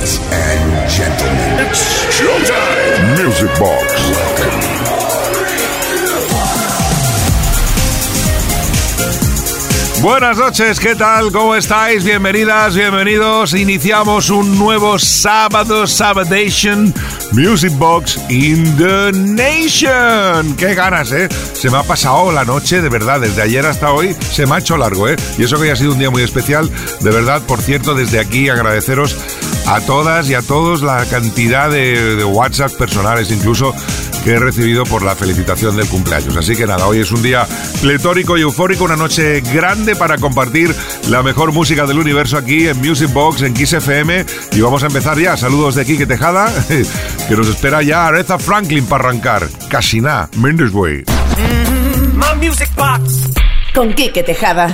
And gentlemen, it's. Music Box. Welcome. Buenas noches, ¿qué tal? ¿Cómo estáis? Bienvenidas, bienvenidos. Iniciamos un nuevo sábado, Sabadation Music Box in the Nation. ¡Qué ganas, eh! Se me ha pasado la noche, de verdad, desde ayer hasta hoy se me ha hecho largo, eh. Y eso que ya ha sido un día muy especial, de verdad, por cierto, desde aquí agradeceros a todas y a todos la cantidad de, de WhatsApp personales, incluso que he recibido por la felicitación del cumpleaños. Así que nada, hoy es un día pletórico y eufórico, una noche grande para compartir la mejor música del universo aquí en Music Box, en Kiss FM. Y vamos a empezar ya. Saludos de Kike Tejada, que nos espera ya Aretha Franklin para arrancar. Casi nada, Mendes Way. Music Box. Con Kike Tejada.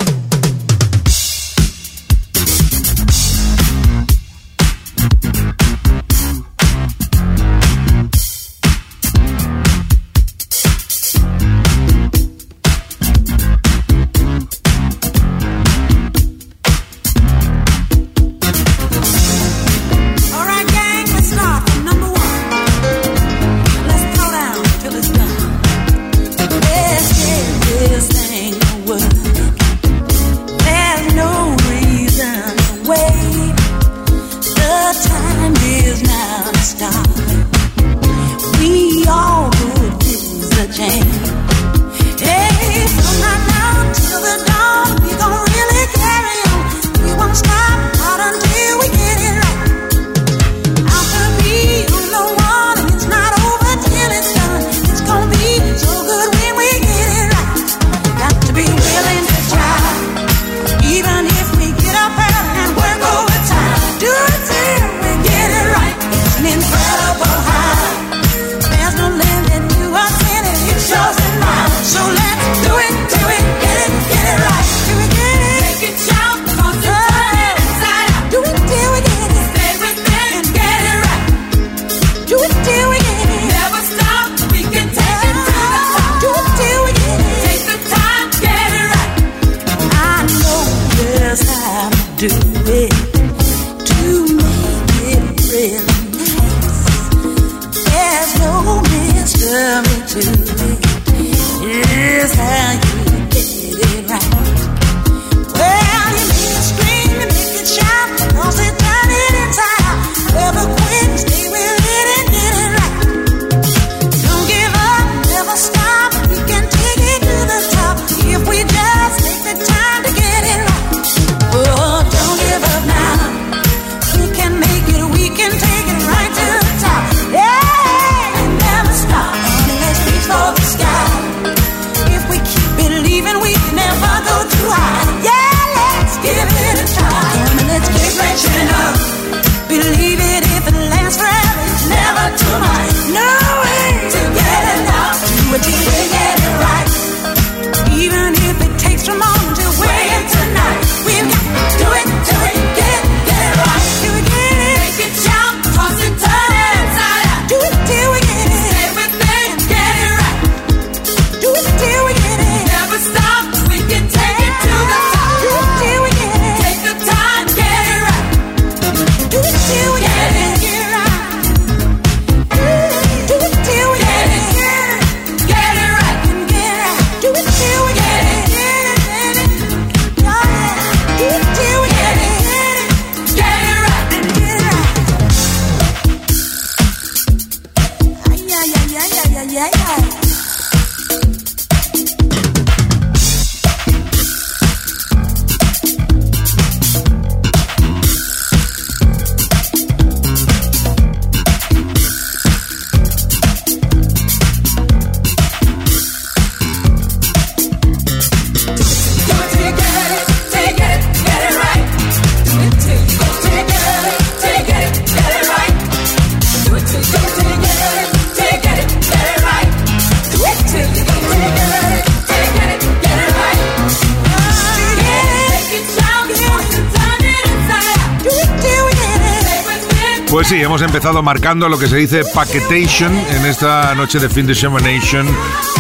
Empezado marcando lo que se dice paquetation en esta noche de fin de Nation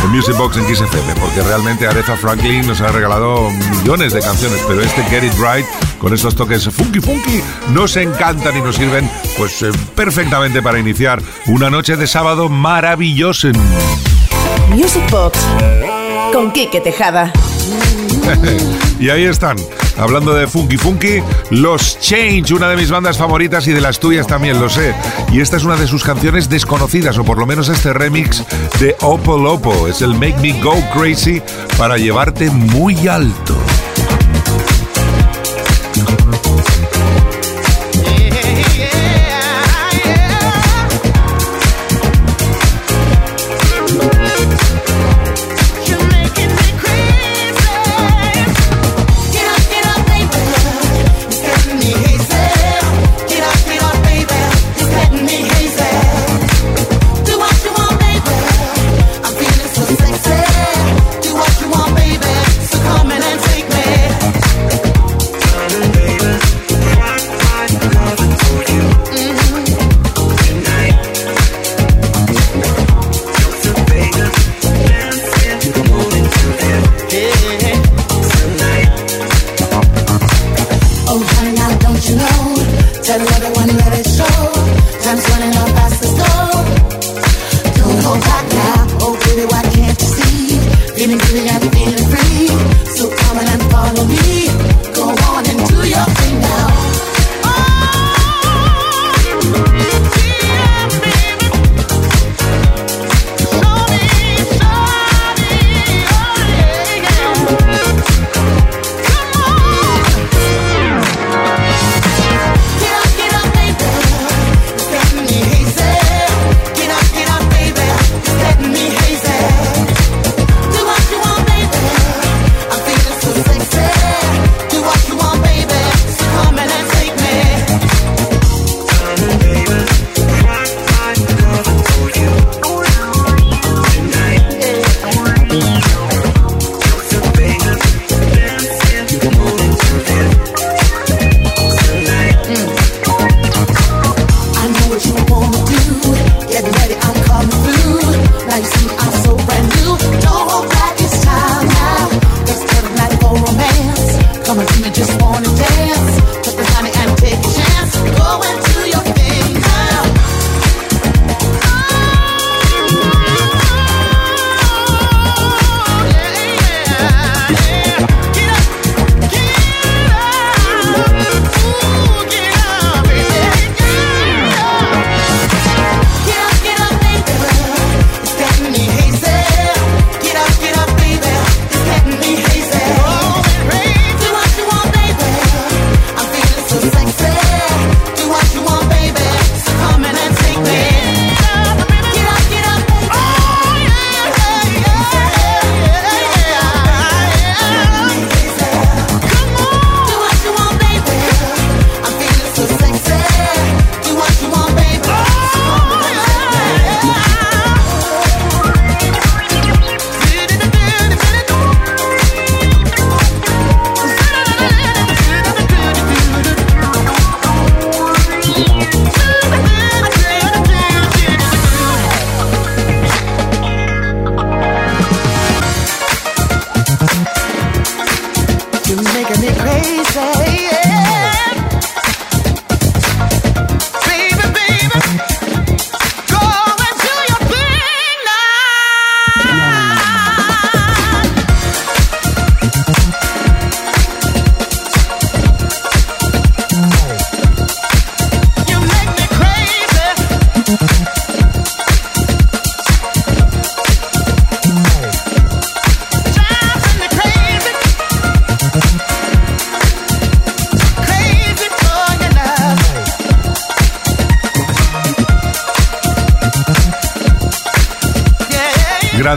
en Music Box en Kiss FM, porque realmente Aretha Franklin nos ha regalado millones de canciones, pero este Get It Right con estos toques funky funky nos encantan y nos sirven pues eh, perfectamente para iniciar una noche de sábado maravillosa. Music Box con Kike Tejada. y ahí están, hablando de funky funky, los Change, una de mis bandas favoritas y de las tuyas también, lo sé. Y esta es una de sus canciones desconocidas, o por lo menos este remix de Opo Lopo. Es el Make Me Go Crazy para llevarte muy alto.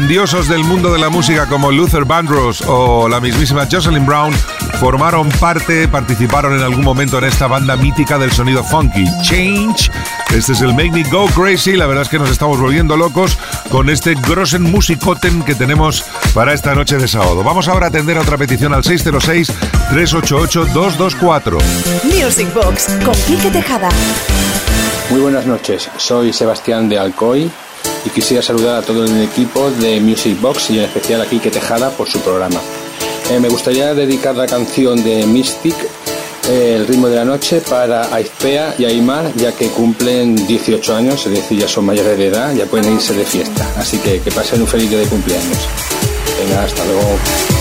Grandiosos del mundo de la música como Luther Vandross o la mismísima Jocelyn Brown formaron parte, participaron en algún momento en esta banda mítica del sonido funky, Change. Este es el Make Me Go Crazy. La verdad es que nos estamos volviendo locos con este grossen musicoten que tenemos para esta noche de sábado. Vamos ahora a atender a otra petición al 606-388-224. Music Box con Quique Tejada. Muy buenas noches, soy Sebastián de Alcoy y quisiera saludar a todo el equipo de Music Box y en especial a Quique Tejada por su programa. Eh, me gustaría dedicar la canción de Mystic, eh, El ritmo de la noche, para Aizpea y Aymar, ya que cumplen 18 años, es decir, ya son mayores de edad, ya pueden irse de fiesta. Así que que pasen un feliz día de cumpleaños. Venga, hasta luego.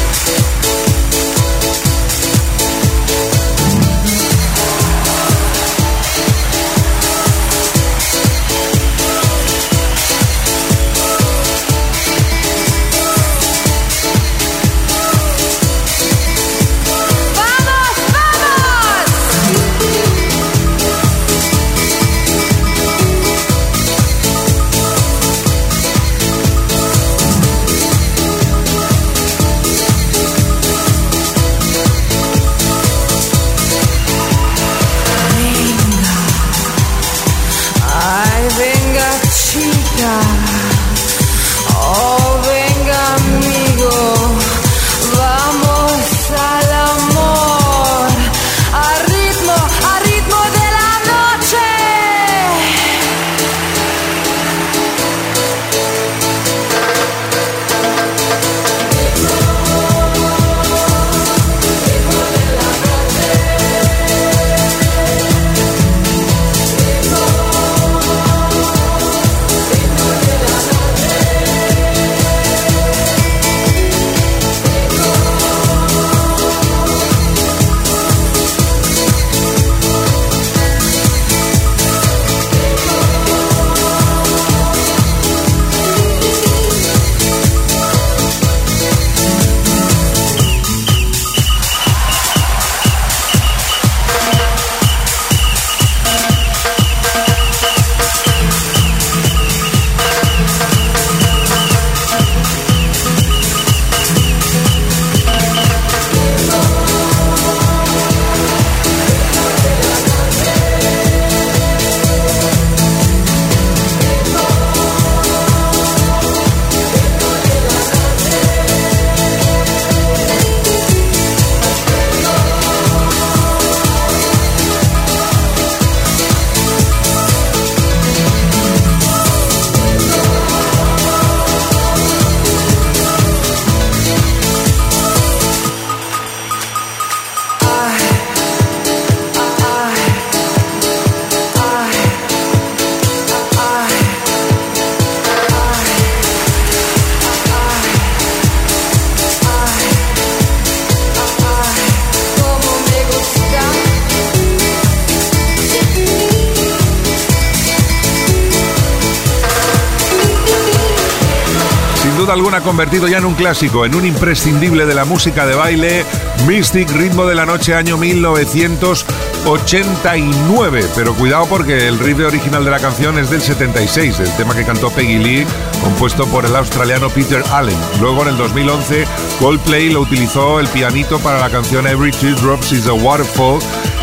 Convertido ya en un clásico, en un imprescindible de la música de baile, Mystic Ritmo de la Noche año 1989. Pero cuidado porque el riff original de la canción es del 76, el tema que cantó Peggy Lee, compuesto por el australiano Peter Allen. Luego en el 2011 Coldplay lo utilizó el pianito para la canción Every Two Drops is a Waterfall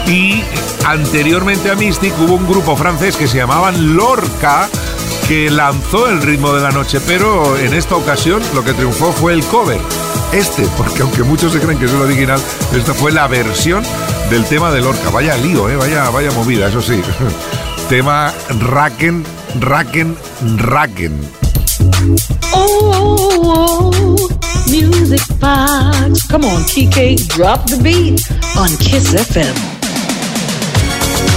y anteriormente a Mystic hubo un grupo francés que se llamaban Lorca que lanzó el ritmo de la noche, pero en esta ocasión lo que triunfó fue el cover. Este, porque aunque muchos se creen que es el original, esta fue la versión del tema de Lorca. Vaya lío, ¿eh? vaya, vaya movida, eso sí. tema Racken, Racken, Racken. Oh, oh, oh, music box. Come on, Kike, drop the beat on Kiss FM.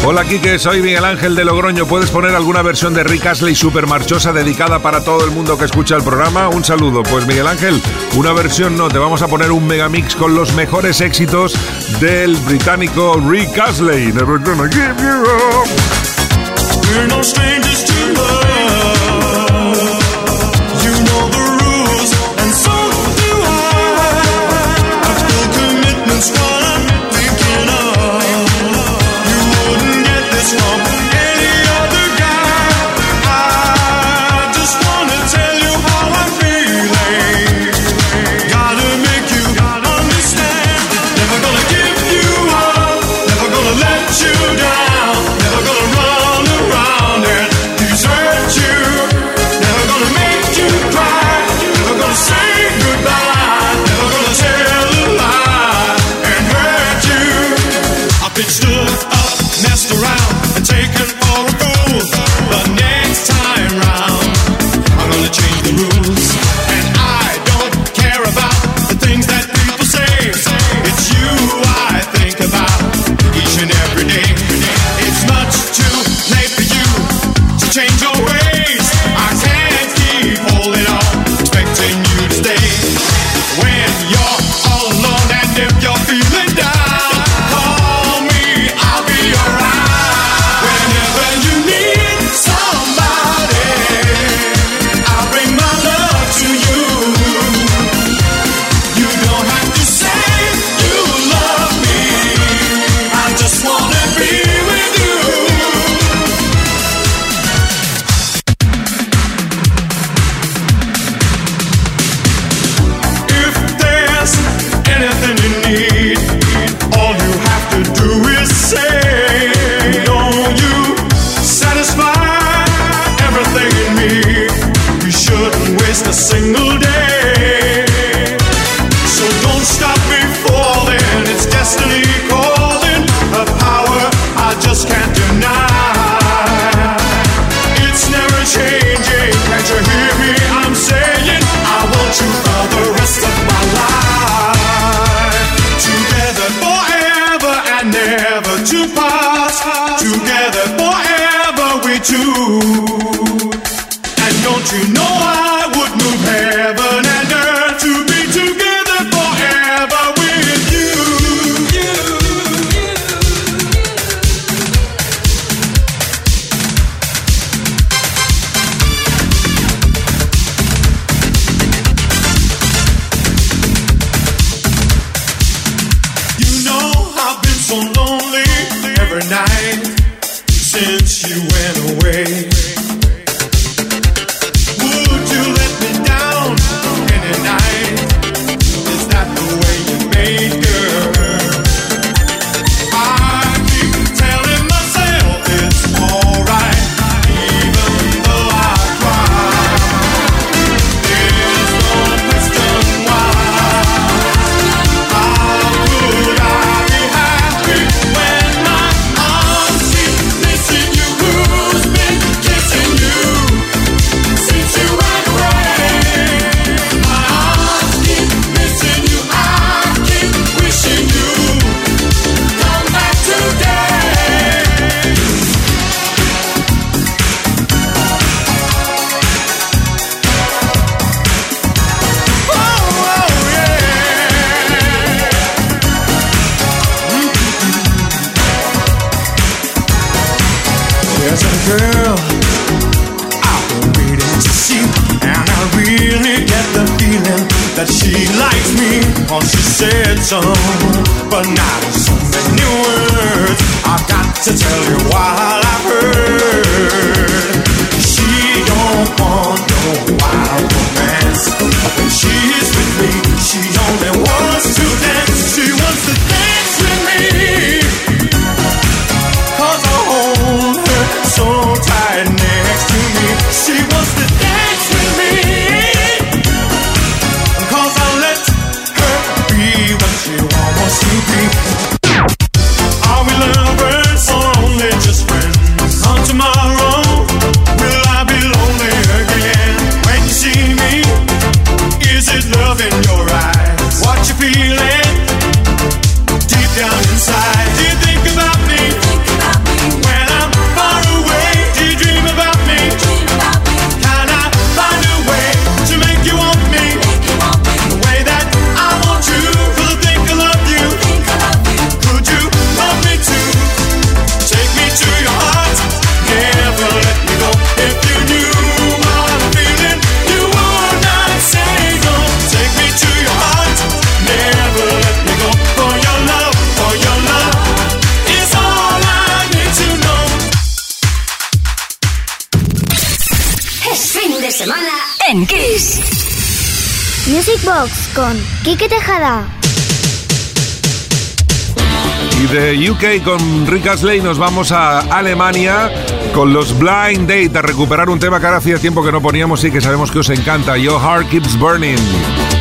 Hola Kike, soy Miguel Ángel de Logroño. ¿Puedes poner alguna versión de Rick Astley super marchosa dedicada para todo el mundo que escucha el programa? Un saludo. Pues Miguel Ángel, una versión no, te vamos a poner un megamix con los mejores éxitos del británico Rick Astley. for now. Quique Tejada. Y de UK con Rick Astley nos vamos a Alemania con los Blind Date a recuperar un tema que ahora hacía tiempo que no poníamos y que sabemos que os encanta. Your Heart Keeps Burning.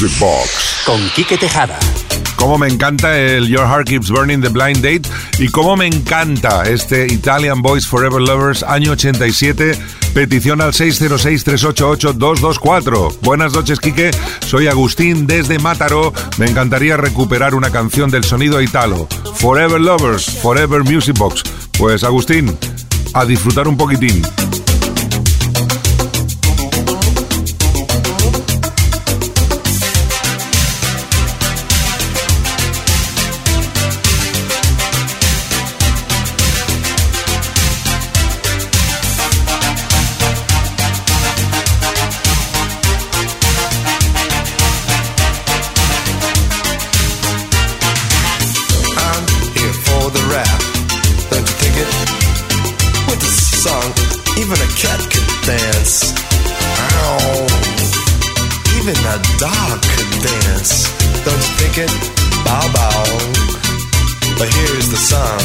Music Box con Quique Tejada. Cómo me encanta el Your Heart Keeps Burning The Blind Date y cómo me encanta este Italian Boys Forever Lovers año 87, petición al 606-388-224. Buenas noches, Quique. Soy Agustín desde Mataró. Me encantaría recuperar una canción del sonido italo. Forever Lovers, Forever Music Box. Pues Agustín, a disfrutar un poquitín. Dog could dance, don't think it, bow bow. But here's the song.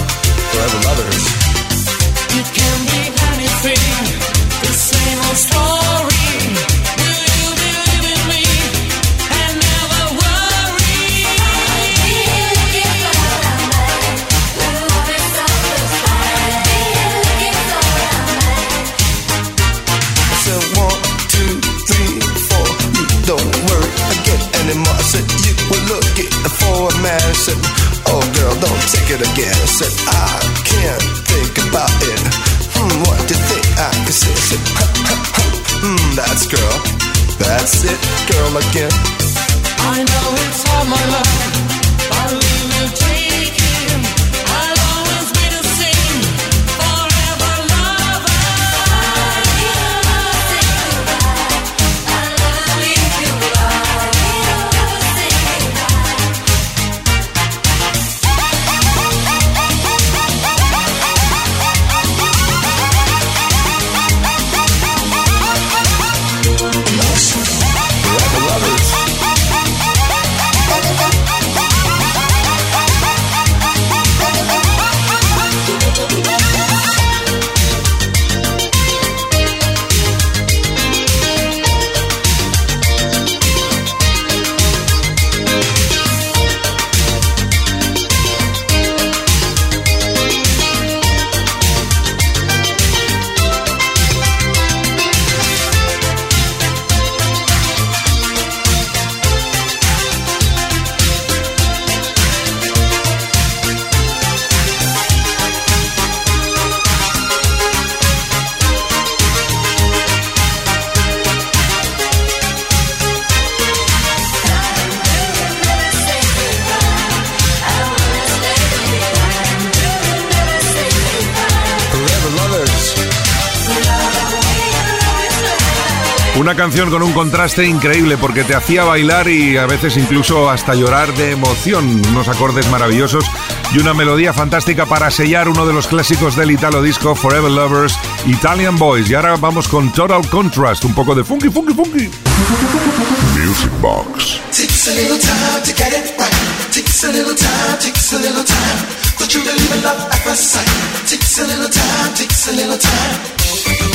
that's it, girl, again. I know it's all my love. Canción con un contraste increíble porque te hacía bailar y a veces incluso hasta llorar de emoción. Unos acordes maravillosos y una melodía fantástica para sellar uno de los clásicos del Italo Disco, Forever Lovers, Italian Boys. Y ahora vamos con Total Contrast, un poco de funky, funky, funky. Music Box. Suddenly life became more than it seemed.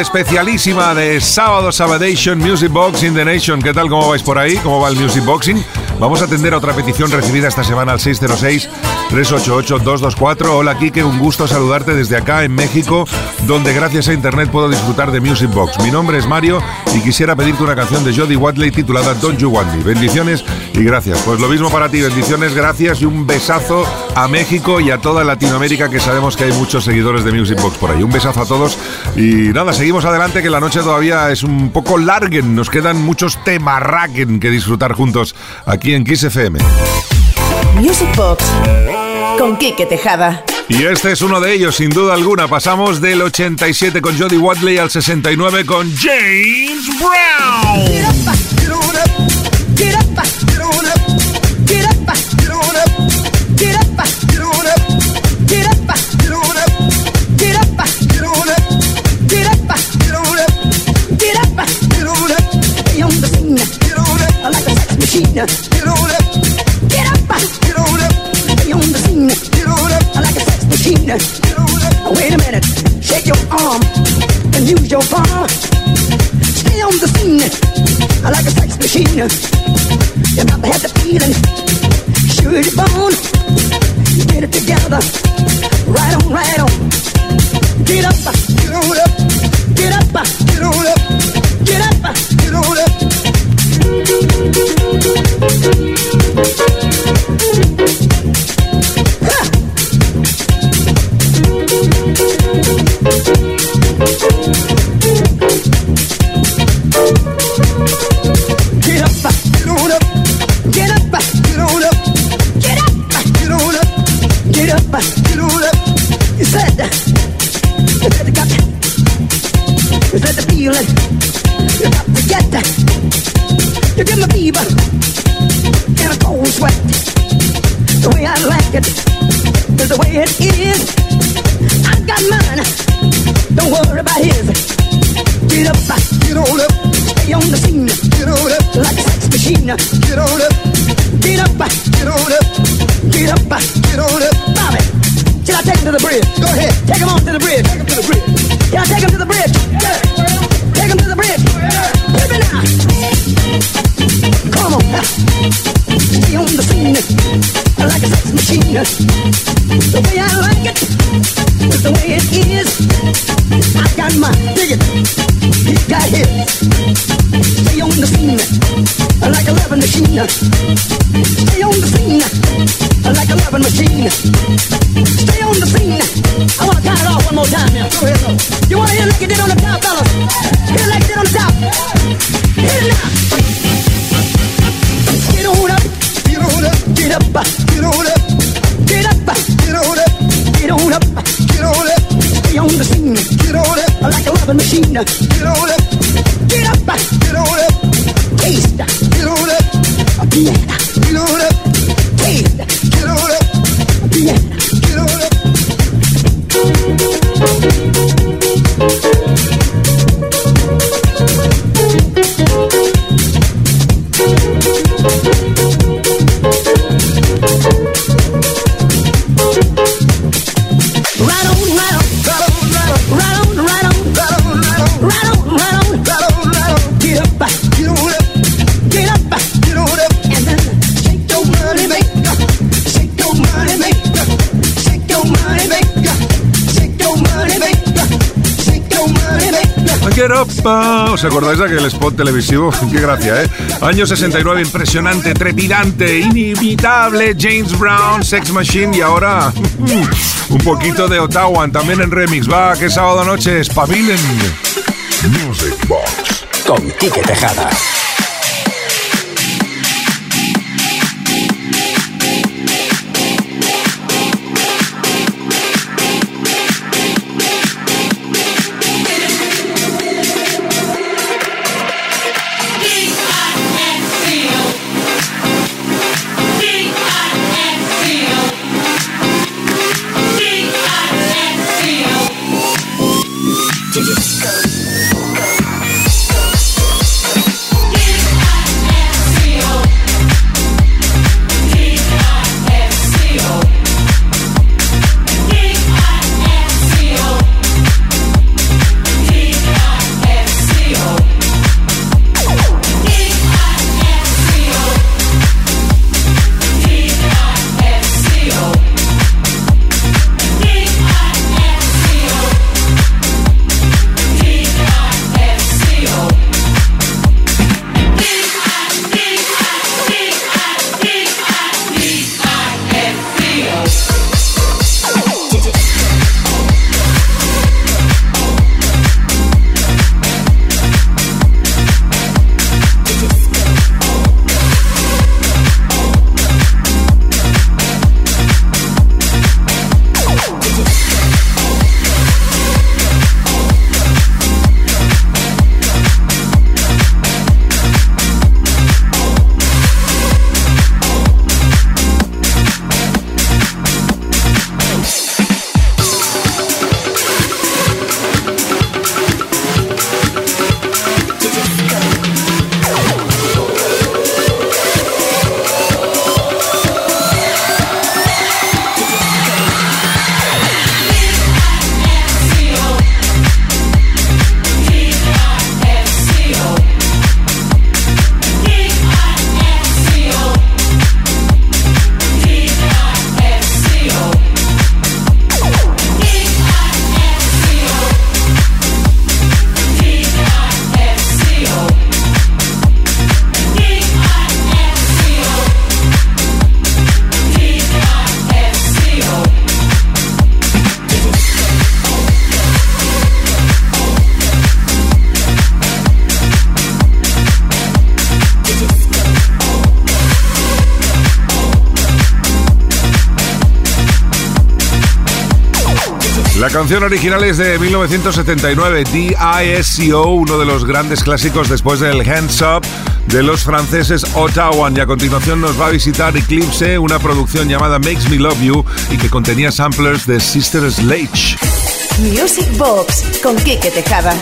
especialísima de sábado Sabadation Music Box in the Nation. ¿Qué tal? ¿Cómo vais por ahí? ¿Cómo va el Music Boxing? Vamos a atender a otra petición recibida esta semana al 606-388-224. Hola Kike, un gusto saludarte desde acá en México, donde gracias a internet puedo disfrutar de Music Box. Mi nombre es Mario y quisiera pedirte una canción de Jodie Watley titulada Don't You Want Me. Bendiciones y gracias. Pues lo mismo para ti, bendiciones, gracias y un besazo a México y a toda Latinoamérica que sabemos que hay muchos seguidores de Music Box por ahí. Un besazo a todos y nada, seguimos adelante que la noche todavía es un poco larguen, nos quedan muchos temarraquen que disfrutar juntos aquí en Kiss FM. Music Box con Quique Tejada. Y este es uno de ellos, sin duda alguna. Pasamos del 87 con Jodie Watley al 69 con James Brown. need. Get on up, get up, get on up. Be on the scene, get on up. I like a sex machine. Get on up. Wait a minute, shake your arm and use your arm. Stay on the scene, I like a sex machine. You got to have the feeling, Shoot it bone. Get it together, right on, right on. Get up, get on up, get up, get on up. taste. pa. ¿Os acordáis de aquel spot televisivo? Qué gracia, ¿eh? Año 69, impresionante, trepidante, inimitable, James Brown, Sex Machine y ahora un poquito de Ottawa, también en remix. Va, que sábado noche, espabilen. Music Box con Quique Tejada. La canción original es de 1979, DISCO, uno de los grandes clásicos después del Hands Up de los franceses Ottawa. Y a continuación nos va a visitar Eclipse, una producción llamada Makes Me Love You y que contenía samplers de Sister Sledge. Music Box con Kike Tejada.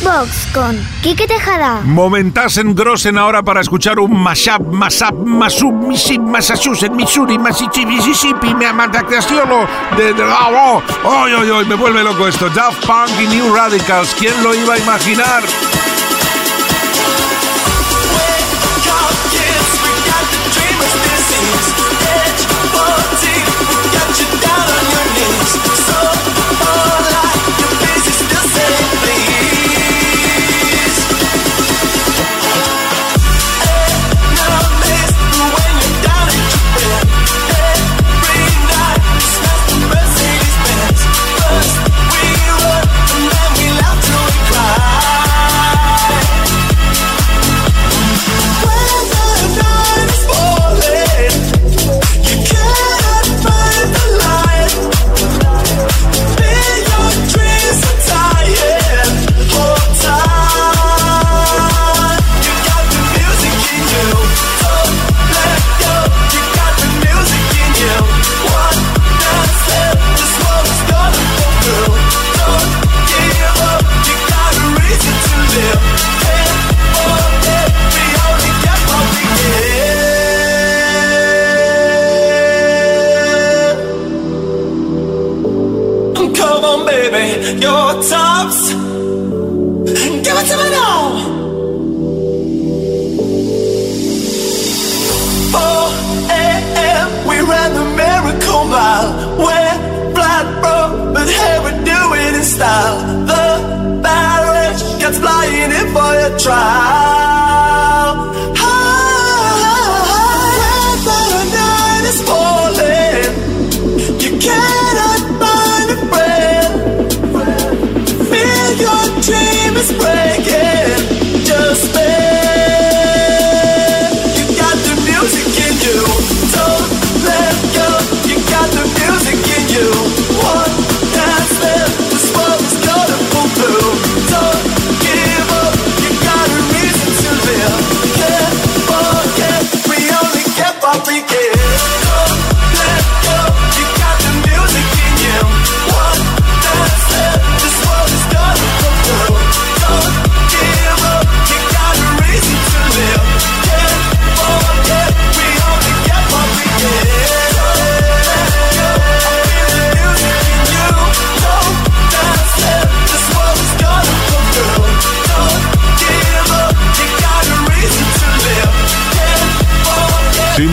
Beatbox con Quique Tejada. Momentasen grosen ahora para escuchar un mashup, mashup, mashup, misip, Massachusetts, Missouri, Mississippi, Mississippi, me amataciolo de... de oh, oh, oh, oh, me vuelve loco esto. Daft Punk y New Radicals, ¿quién lo iba a imaginar? baby, your tops. Give it to me now. Oh, a.m. we ran the miracle mile. We're flat broke, but hey, we do it in style. The barrage gets flying in for a trial.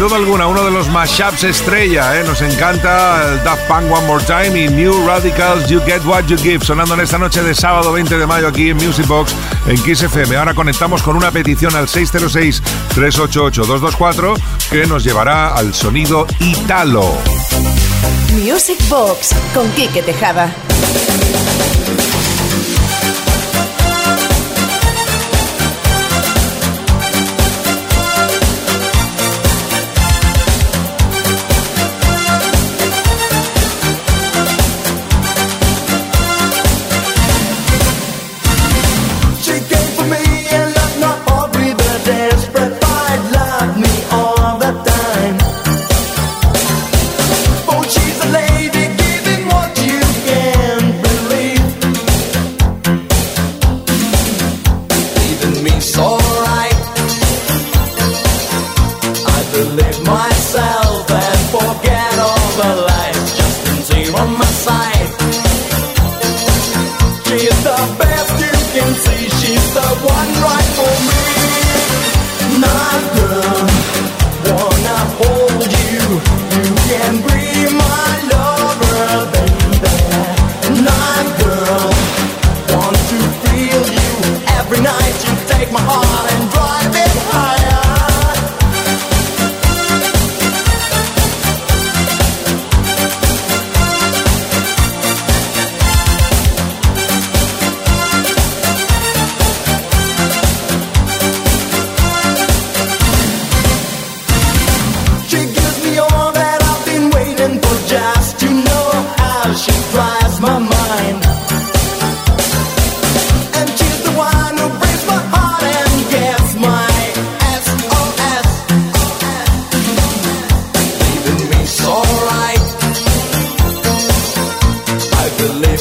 duda alguna uno de los mashups estrella. ¿eh? Nos encanta el Daft Punk One More Time y New Radicals You Get What You Give, sonando en esta noche de sábado 20 de mayo aquí en Music Box en Kiss Ahora conectamos con una petición al 606-388-224 que nos llevará al sonido Italo. Music Box con Quique Tejada.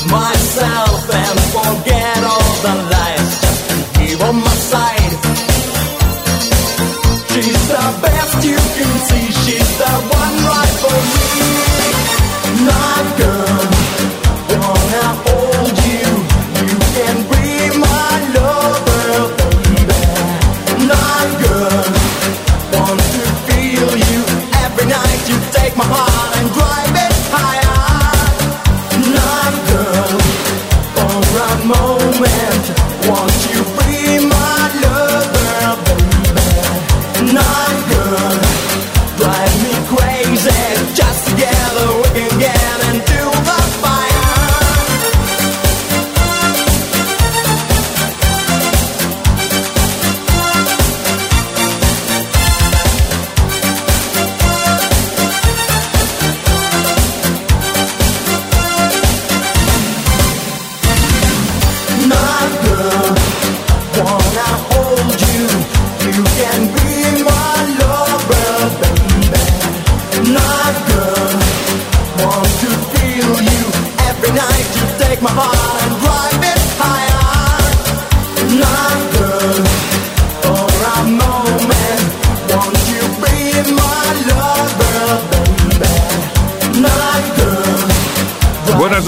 myself and forget all the lies. On my side. She's the best you can see. She's the one right for me. My girl.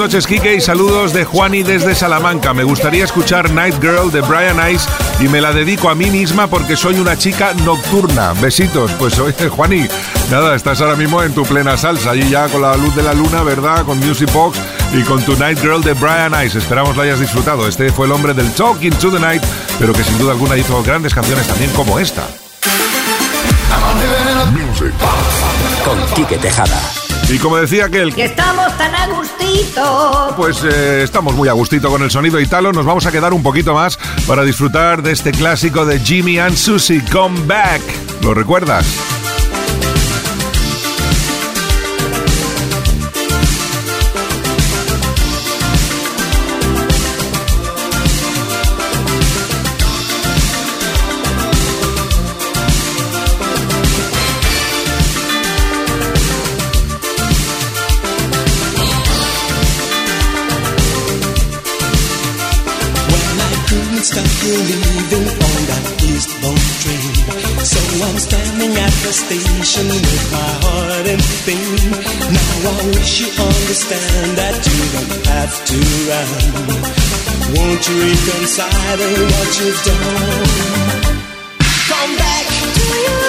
Noches, Kike, y saludos de Juani desde Salamanca. Me gustaría escuchar Night Girl de Brian Ice y me la dedico a mí misma porque soy una chica nocturna. Besitos. Pues oye, Juani, nada, estás ahora mismo en tu plena salsa, allí ya con la luz de la luna, ¿verdad? Con Music Box y con tu Night Girl de Brian Ice. Esperamos la hayas disfrutado. Este fue el hombre del Talking to the Night, pero que sin duda alguna hizo grandes canciones también como esta. Music. Con Quique Tejada. Y como decía aquel, Que estamos tan a gustito. pues eh, estamos muy a gustito con el sonido italo. Nos vamos a quedar un poquito más para disfrutar de este clásico de Jimmy and Susie, Come Back. ¿Lo recuerdas? Standing at the station with my heart in pain. Now I wish you understand that you don't have to run. Won't you reconcile what you've done? Come back to you.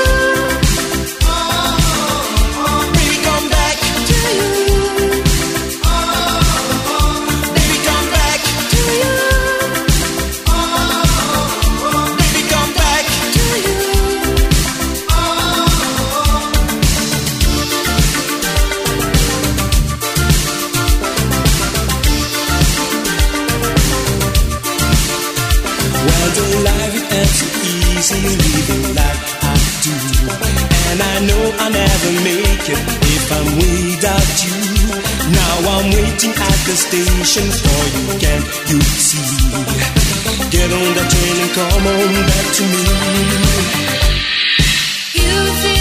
Now I'm waiting at the station for you, can't you see? Get on the train and come on back to me. You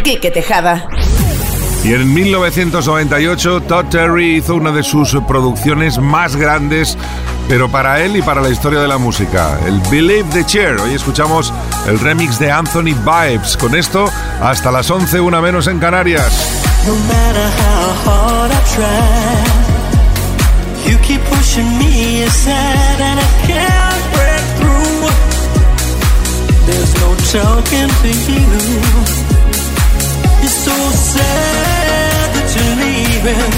Con Quique Tejada. Y en 1998 Todd Terry hizo una de sus producciones más grandes, pero para él y para la historia de la música, el Believe the Chair. Hoy escuchamos el remix de Anthony Vibes. Con esto, hasta las 11, una menos en Canarias. No matter how hard I try, you keep pushing me aside, and I can't break through. There's no talking to you. So sad that you're leaving.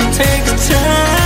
It takes time